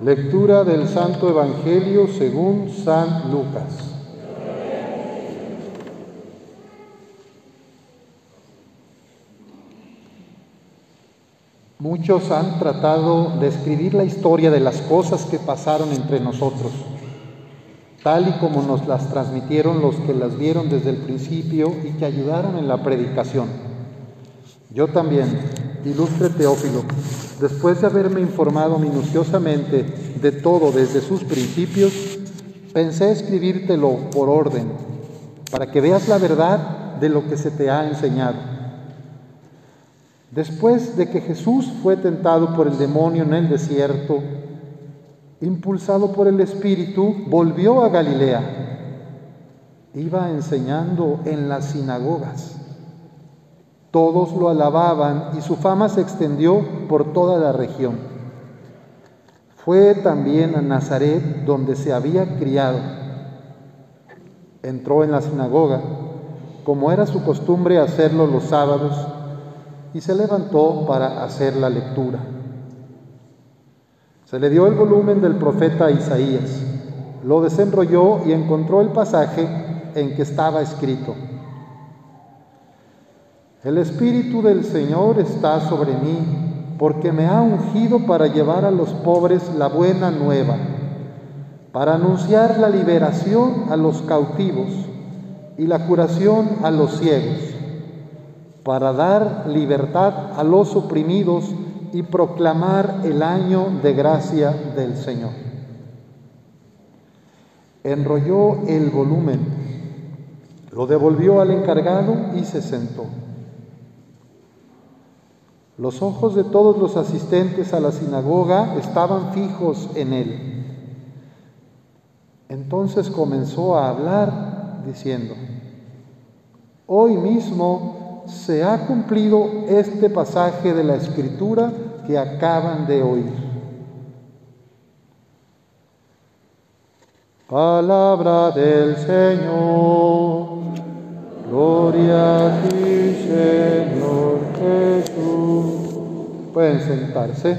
Lectura del Santo Evangelio según San Lucas. Muchos han tratado de escribir la historia de las cosas que pasaron entre nosotros, tal y como nos las transmitieron los que las vieron desde el principio y que ayudaron en la predicación. Yo también, ilustre Teófilo, después de haberme informado minuciosamente de todo desde sus principios, pensé escribírtelo por orden, para que veas la verdad de lo que se te ha enseñado. Después de que Jesús fue tentado por el demonio en el desierto, impulsado por el Espíritu, volvió a Galilea. Iba enseñando en las sinagogas todos lo alababan y su fama se extendió por toda la región. Fue también a Nazaret donde se había criado. Entró en la sinagoga, como era su costumbre hacerlo los sábados, y se levantó para hacer la lectura. Se le dio el volumen del profeta Isaías, lo desenrolló y encontró el pasaje en que estaba escrito. El Espíritu del Señor está sobre mí, porque me ha ungido para llevar a los pobres la buena nueva, para anunciar la liberación a los cautivos y la curación a los ciegos, para dar libertad a los oprimidos y proclamar el año de gracia del Señor. Enrolló el volumen, lo devolvió al encargado y se sentó. Los ojos de todos los asistentes a la sinagoga estaban fijos en él. Entonces comenzó a hablar diciendo, hoy mismo se ha cumplido este pasaje de la escritura que acaban de oír. Palabra del Señor. Gloria a ti, Señor. Pueden sentarse.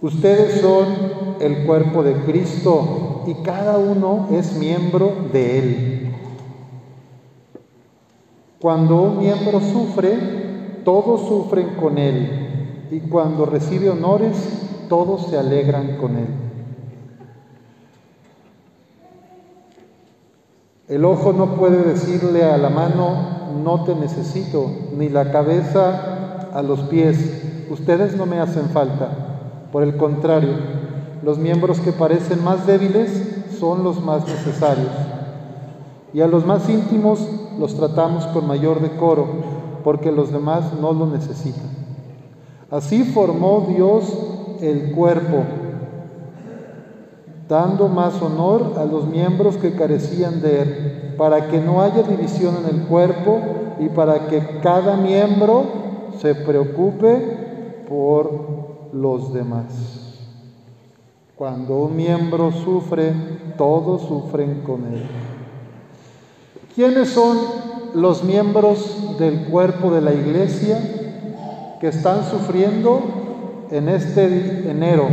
Ustedes son el cuerpo de Cristo y cada uno es miembro de Él. Cuando un miembro sufre, todos sufren con Él y cuando recibe honores, todos se alegran con Él. El ojo no puede decirle a la mano, no te necesito, ni la cabeza a los pies, ustedes no me hacen falta. Por el contrario, los miembros que parecen más débiles son los más necesarios. Y a los más íntimos los tratamos con mayor decoro, porque los demás no lo necesitan. Así formó Dios el cuerpo, dando más honor a los miembros que carecían de él, para que no haya división en el cuerpo y para que cada miembro se preocupe por los demás. Cuando un miembro sufre, todos sufren con él. ¿Quiénes son los miembros del cuerpo de la iglesia que están sufriendo en este enero,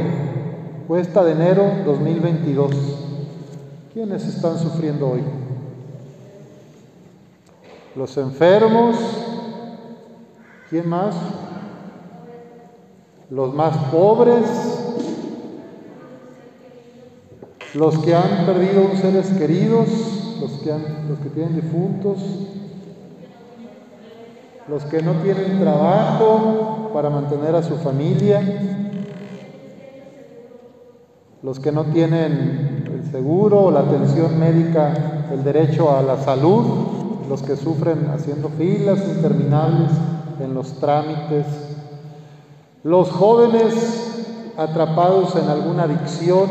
cuesta de enero 2022? ¿Quiénes están sufriendo hoy? Los enfermos. ¿Quién más? los más pobres, los que han perdido seres queridos, los que, los que tienen difuntos, los que no tienen trabajo para mantener a su familia, los que no tienen el seguro o la atención médica, el derecho a la salud, los que sufren haciendo filas interminables en los trámites los jóvenes atrapados en alguna adicción,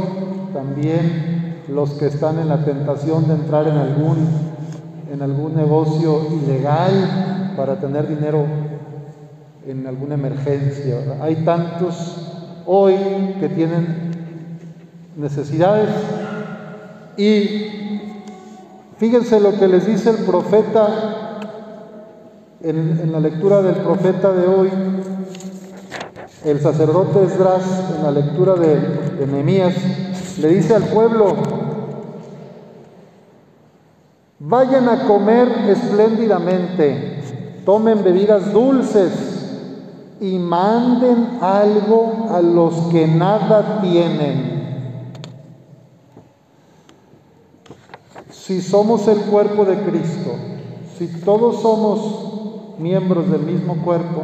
también los que están en la tentación de entrar en algún, en algún negocio ilegal para tener dinero en alguna emergencia. Hay tantos hoy que tienen necesidades. Y fíjense lo que les dice el profeta en, la lectura del profeta de hoy, el sacerdote Esdras, en la lectura de, de Nehemías, le dice al pueblo, vayan a comer espléndidamente, tomen bebidas dulces y manden algo a los que nada tienen. Si somos el cuerpo de Cristo, si todos somos miembros del mismo cuerpo,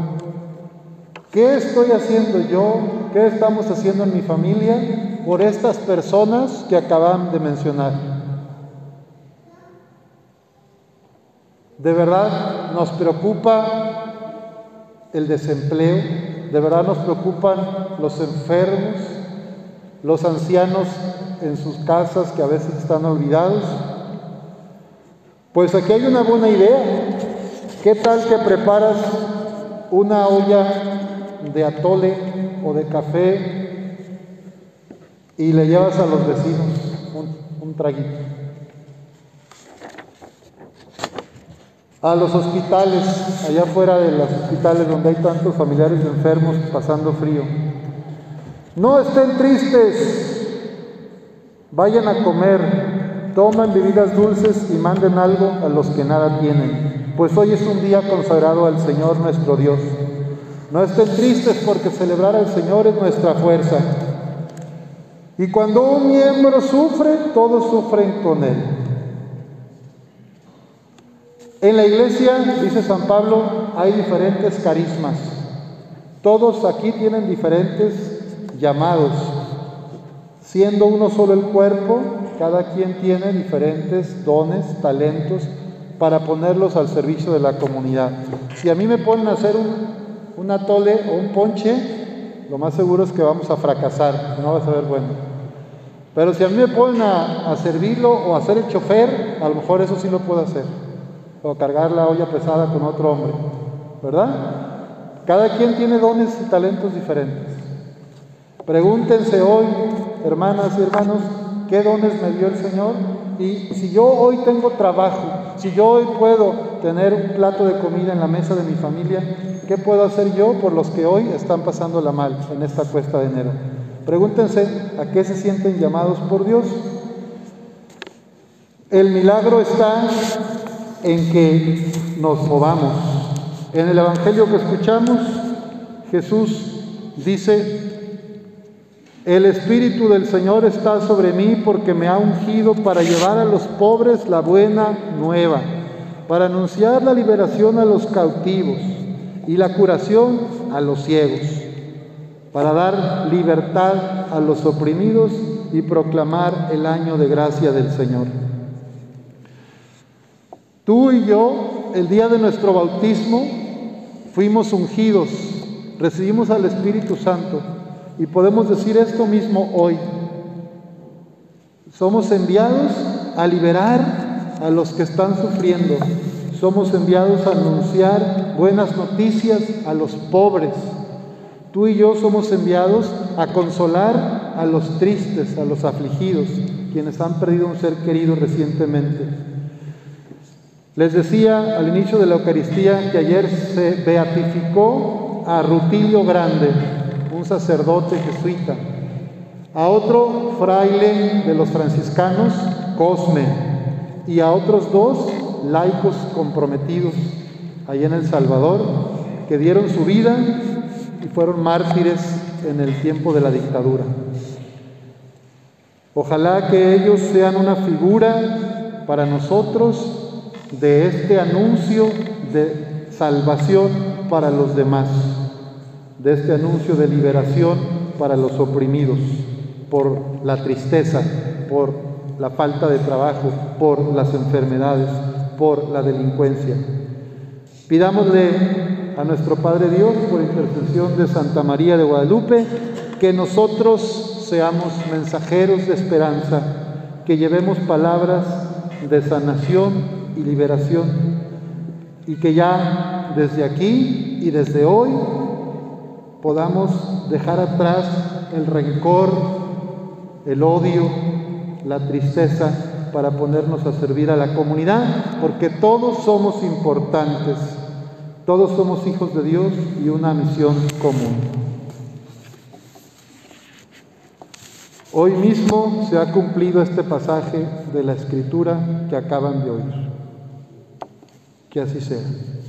¿qué estoy haciendo yo? ¿Qué estamos haciendo en mi familia por estas personas que acaban de mencionar? De verdad nos preocupa el desempleo, de verdad nos preocupan los enfermos, los ancianos en sus casas que a veces están olvidados. Pues aquí hay una buena idea. ¿Qué tal que preparas una olla de atole o de café y le llevas a los vecinos un, un traguito? A los hospitales, allá fuera de los hospitales donde hay tantos familiares enfermos pasando frío. No estén tristes, vayan a comer, tomen bebidas dulces y manden algo a los que nada tienen, pues hoy es un día consagrado al Señor nuestro Dios. No estén tristes porque celebrar al Señor es nuestra fuerza. Y cuando un miembro sufre, todos sufren con él. En la iglesia, dice San Pablo, hay diferentes carismas. Todos aquí tienen diferentes llamados. Siendo uno solo el cuerpo, cada quien tiene diferentes dones, talentos para ponerlos al servicio de la comunidad. Si a mí me ponen a hacer un, atole o un ponche, lo más seguro es que vamos a fracasar, no va a ser bueno. Pero si a mí me ponen a, a servirlo o a hacer el chofer, a lo mejor eso sí lo puedo hacer o cargar la olla pesada con otro hombre, ¿verdad? Cada quien tiene dones y talentos diferentes. Pregúntense hoy, hermanas y hermanos, ¿qué dones me dio el Señor? Y si yo hoy tengo trabajo, si yo hoy puedo tener un plato de comida en la mesa de mi familia, ¿qué puedo hacer yo por los que hoy están pasándola mal en esta cuesta de enero? Pregúntense a qué se sienten llamados por Dios. El milagro está en que nos movamos. En el Evangelio que escuchamos, Jesús dice, el Espíritu del Señor está sobre mí porque me ha ungido para llevar a los pobres la buena nueva, para anunciar la liberación a los cautivos y la curación a los ciegos, para dar libertad a los oprimidos y proclamar el año de gracia del Señor. Tú y yo, el día de nuestro bautismo, fuimos ungidos, recibimos al Espíritu Santo y podemos decir esto mismo hoy. Somos enviados a liberar a los que están sufriendo. Somos enviados a anunciar buenas noticias a los pobres. Tú y yo somos enviados a consolar a los tristes, a los afligidos, quienes han perdido un ser querido recientemente. Les decía al inicio de la Eucaristía que ayer se beatificó a Rutilio Grande, un sacerdote jesuita, a otro fraile de los franciscanos, Cosme, y a otros dos laicos comprometidos allá en El Salvador, que dieron su vida y fueron mártires en el tiempo de la dictadura. Ojalá que ellos sean una figura para nosotros de este anuncio de salvación para los demás, de este anuncio de liberación para los oprimidos por la tristeza, por la falta de trabajo, por las enfermedades, por la delincuencia. Pidámosle a nuestro Padre Dios, por intercesión de Santa María de Guadalupe, que nosotros seamos mensajeros de esperanza, que llevemos palabras de sanación liberación. Y que ya desde aquí y desde hoy podamos dejar atrás el rencor, el odio, la tristeza, para ponernos a servir a la comunidad, porque todos somos importantes, todos somos hijos de Dios y una misión común. Hoy mismo se ha cumplido este pasaje de la escritura que acaban de oír. Que así sea.